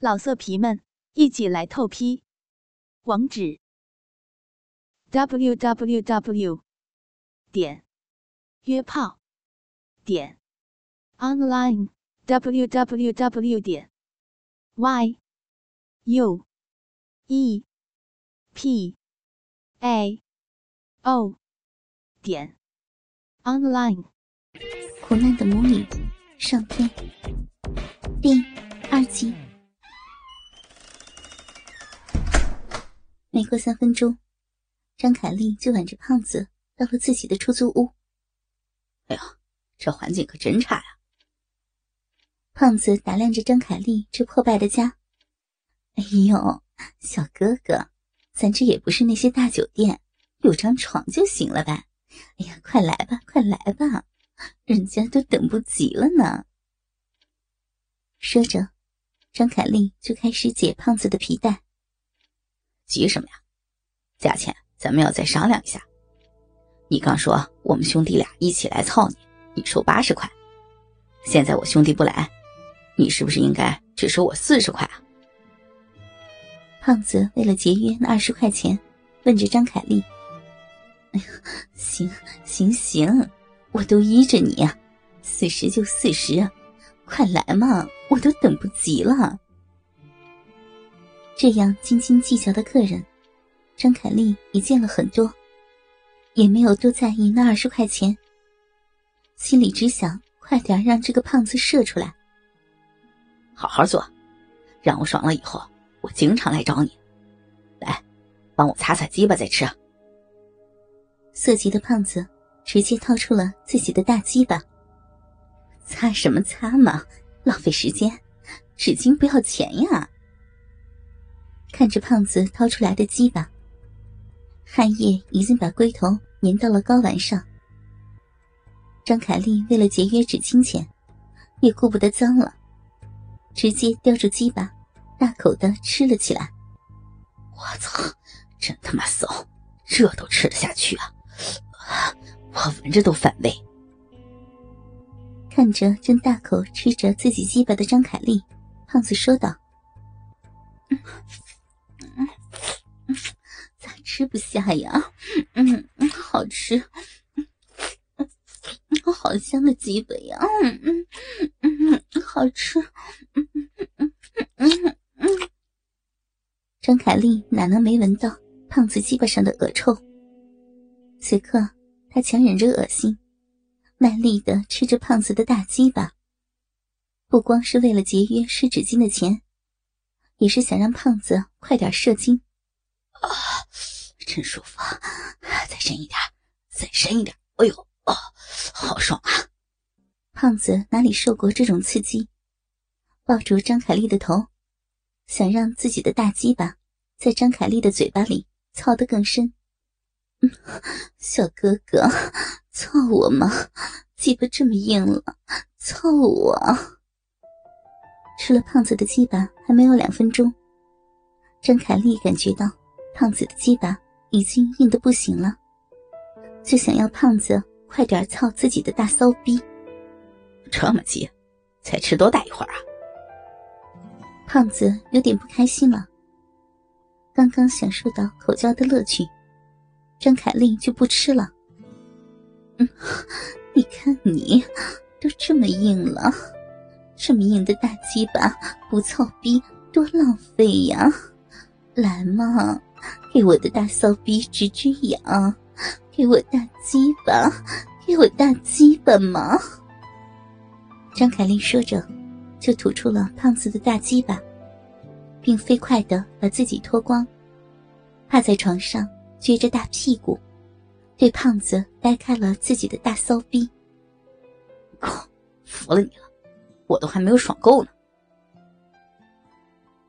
老色皮们，一起来透批！网址：w w w 点约炮点 online w w w 点 y u e p a o 点 online。苦难的母女上天第二集。没过三分钟，张凯丽就挽着胖子到了自己的出租屋。哎呀，这环境可真差呀！胖子打量着张凯丽这破败的家。哎呦，小哥哥，咱这也不是那些大酒店，有张床就行了呗。哎呀，快来吧，快来吧，人家都等不及了呢。说着，张凯丽就开始解胖子的皮带。急什么呀？价钱咱们要再商量一下。你刚说我们兄弟俩一起来操你，你收八十块。现在我兄弟不来，你是不是应该只收我四十块啊？胖子为了节约那二十块钱，问着张凯丽：“哎呀，行行行，我都依着你呀，四十就四十，快来嘛，我都等不及了。”这样斤斤计较的客人，张凯丽也见了很多，也没有多在意那二十块钱，心里只想快点让这个胖子射出来。好好做，让我爽了以后，我经常来找你。来，帮我擦擦鸡巴再吃。色急的胖子直接掏出了自己的大鸡巴。擦什么擦嘛，浪费时间，纸巾不要钱呀。看着胖子掏出来的鸡巴，汗液已经把龟头粘到了睾丸上。张凯丽为了节约纸巾钱，也顾不得脏了，直接叼住鸡巴，大口的吃了起来。我操，真他妈骚，这都吃得下去啊！我闻着都反胃。看着正大口吃着自己鸡巴的张凯丽，胖子说道。吃不下呀，嗯 嗯，好吃，嗯好香的鸡巴呀，嗯嗯嗯嗯，好吃，嗯嗯嗯嗯嗯。张凯丽哪能没闻到胖子鸡巴上的恶臭？此刻，她强忍着恶心，卖力的吃着胖子的大鸡巴，不光是为了节约湿纸巾的钱，也是想让胖子快点射精。啊！真舒服，再深一点，再深一点。哎呦，哦，好爽啊！胖子哪里受过这种刺激，抱住张凯丽的头，想让自己的大鸡巴在张凯丽的嘴巴里操得更深。嗯小哥哥，操我吗？鸡巴这么硬了，操我！吃了胖子的鸡巴还没有两分钟，张凯丽感觉到胖子的鸡巴。已经硬的不行了，就想要胖子快点操自己的大骚逼。这么急，才吃多大一会儿啊？胖子有点不开心了。刚刚享受到口交的乐趣，张凯丽就不吃了。嗯，你看你都这么硬了，这么硬的大鸡巴不操逼多浪费呀！来嘛！给我的大骚逼直直痒，给我大鸡巴，给我大鸡巴嘛！张凯丽说着，就吐出了胖子的大鸡巴，并飞快的把自己脱光，趴在床上撅着大屁股，对胖子掰开了自己的大骚逼。靠服了你了，我都还没有爽够呢。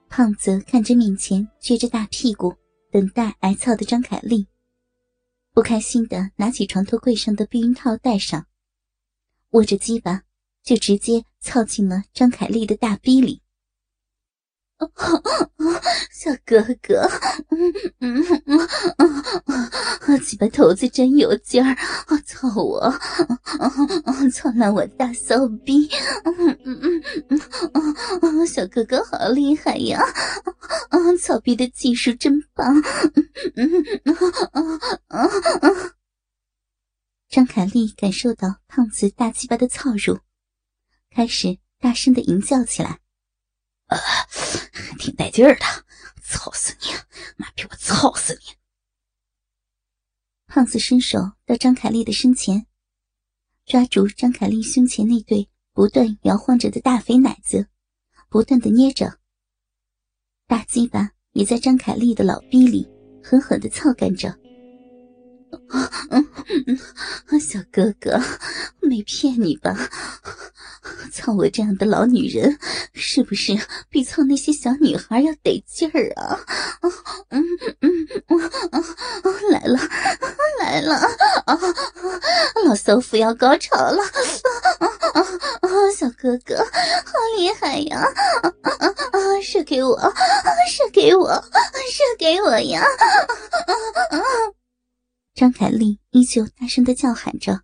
胖子看着面前撅着大屁股。等待挨操的张凯丽，不开心的拿起床头柜上的避孕套戴上，握着鸡巴就直接操进了张凯丽的大逼里。小哥哥，嗯嗯嗯嗯，鸡巴头子真有劲儿，操我，操烂我大骚逼，嗯嗯嗯嗯嗯，小哥哥好厉害呀，啊，操逼的技术真棒，嗯嗯嗯嗯嗯。张凯丽感受到胖子大鸡巴的操入，开始大声的吟叫起来，呃，还挺带劲儿的。操死你！妈逼，我操死你！胖子伸手到张凯丽的身前，抓住张凯丽胸前那对不断摇晃着的大肥奶子，不断的捏着。大鸡巴也在张凯丽的老逼里狠狠的操干着。嗯 嗯小哥哥，没骗你吧？操我这样的老女人，是不是比操那些小女孩要得劲儿啊？嗯嗯嗯，来了来了啊，老骚妇要高潮了！啊啊啊小哥哥，好厉害呀！啊啊啊射给我，射给我，射给我呀！张凯丽依旧大声的叫喊着。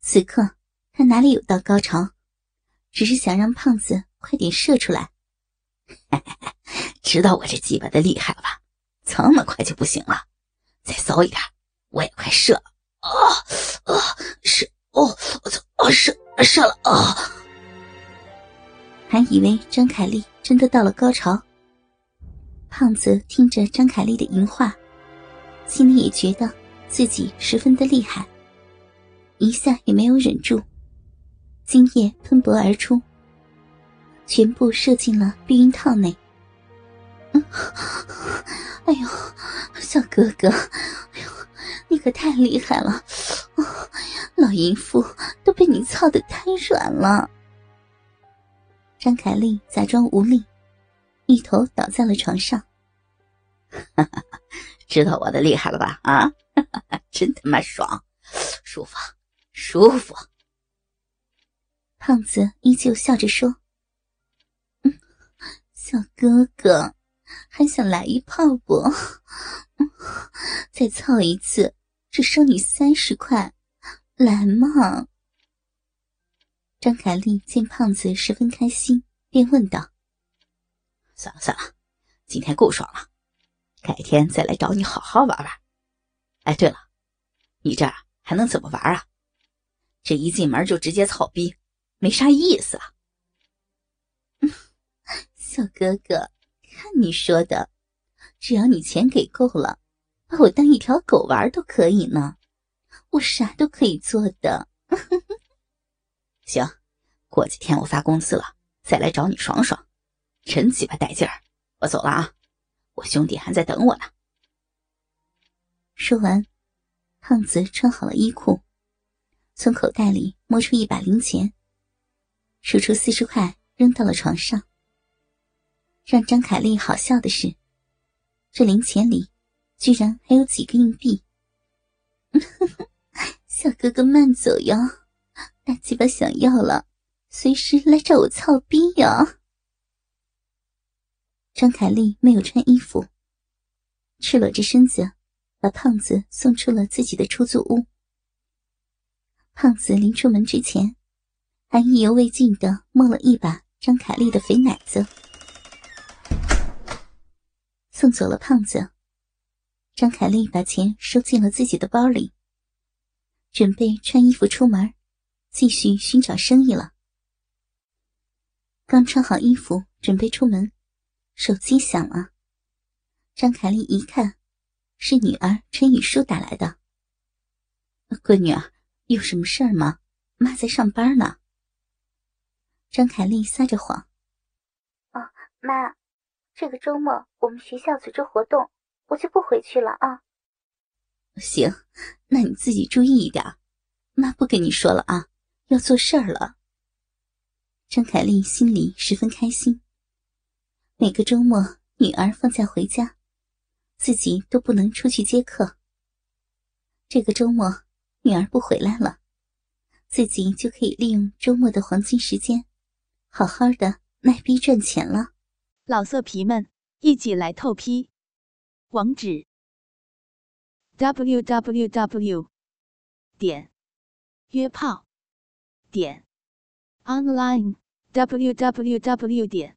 此刻，她哪里有到高潮，只是想让胖子快点射出来。知道我这鸡巴的厉害了吧？这么快就不行了，再骚一点，我也快射了。啊啊！射！哦，我操！啊射！射了！啊！还以为张凯丽真的到了高潮。胖子听着张凯丽的淫话。心里也觉得自己十分的厉害，一下也没有忍住，精液喷薄而出，全部射进了避孕套内。哎呦，小哥哥，哎呦，你可太厉害了！老淫妇都被你操的太软了。张凯丽假装无力，一头倒在了床上。知道我的厉害了吧？啊，真他妈爽，舒服，舒服。胖子依旧笑着说：“嗯，小哥哥，还想来一炮不？再操一次，只收你三十块，来嘛！”张凯丽见胖子十分开心，便问道：“算了算了，今天够爽了。”改天再来找你好好玩玩。哎，对了，你这儿还能怎么玩啊？这一进门就直接操逼，没啥意思啊。小哥哥，看你说的，只要你钱给够了，把我当一条狗玩都可以呢。我啥都可以做的。行，过几天我发工资了，再来找你爽爽。真鸡巴带劲儿，我走了啊。我兄弟还在等我呢。说完，胖子穿好了衣裤，从口袋里摸出一把零钱，数出四十块扔到了床上。让张凯丽好笑的是，这零钱里居然还有几个硬币。小哥哥慢走哟，大鸡巴想要了，随时来找我操逼呀！张凯丽没有穿衣服，赤裸着身子，把胖子送出了自己的出租屋。胖子临出门之前，还意犹未尽的摸了一把张凯丽的肥奶子。送走了胖子，张凯丽把钱收进了自己的包里，准备穿衣服出门，继续寻找生意了。刚穿好衣服，准备出门。手机响了，张凯丽一看，是女儿陈雨舒打来的。闺女，有什么事儿吗？妈在上班呢。张凯丽撒着谎：“哦，妈，这个周末我们学校组织活动，我就不回去了啊。”行，那你自己注意一点，妈不跟你说了啊，要做事儿了。张凯丽心里十分开心。每个周末，女儿放假回家，自己都不能出去接客。这个周末，女儿不回来了，自己就可以利用周末的黄金时间，好好的卖逼赚钱了。老色皮们，一起来透批。网址：w w w 点约炮点 online w w w 点